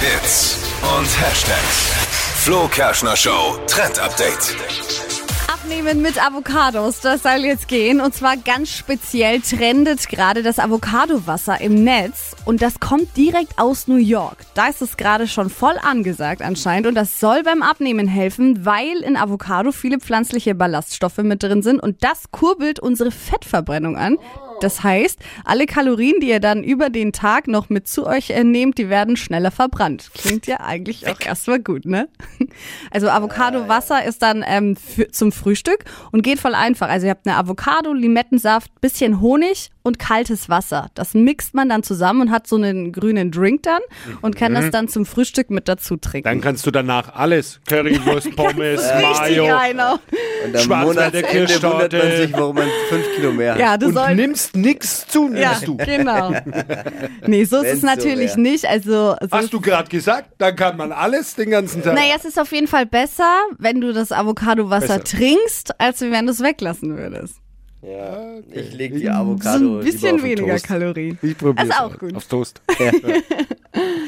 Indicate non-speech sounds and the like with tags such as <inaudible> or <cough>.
Hits und Hashtags. Flo Kerschner Show Trend Update. Abnehmen mit Avocados, das soll jetzt gehen. Und zwar ganz speziell trendet gerade das Avocado-Wasser im Netz. Und das kommt direkt aus New York. Da ist es gerade schon voll angesagt anscheinend. Und das soll beim Abnehmen helfen, weil in Avocado viele pflanzliche Ballaststoffe mit drin sind. Und das kurbelt unsere Fettverbrennung an. Das heißt, alle Kalorien, die ihr dann über den Tag noch mit zu euch äh, nehmt, die werden schneller verbrannt. Klingt ja eigentlich auch erstmal gut, ne? <laughs> Also Avocado-Wasser ist dann ähm, für, zum Frühstück und geht voll einfach. Also ihr habt eine Avocado, Limettensaft, bisschen Honig und kaltes Wasser. Das mixt man dann zusammen und hat so einen grünen Drink dann und kann das dann zum Frühstück mit dazu trinken. Dann kannst du danach alles. Currywurst, <laughs> Pommes, Mayo. genau. Und am Schwarzwälder Kirschtorte. wundert man sich, warum man fünf Kilo mehr hat. Ja, du Und sollst. nimmst nix zu, nimmst Ja, du. genau. <laughs> Nee, so ist Wenn's es so natürlich wär. nicht. Also, so Hast du gerade gesagt, dann kann man alles den ganzen Tag. Naja, es ist auf jeden Fall besser, wenn du das Avocado-Wasser trinkst, als wenn du es weglassen würdest. Ja, ich leg die So Avocado ein bisschen auf weniger Toast. Kalorien. ich probier's Ist auch gut. Aufs Toast. <laughs> <laughs>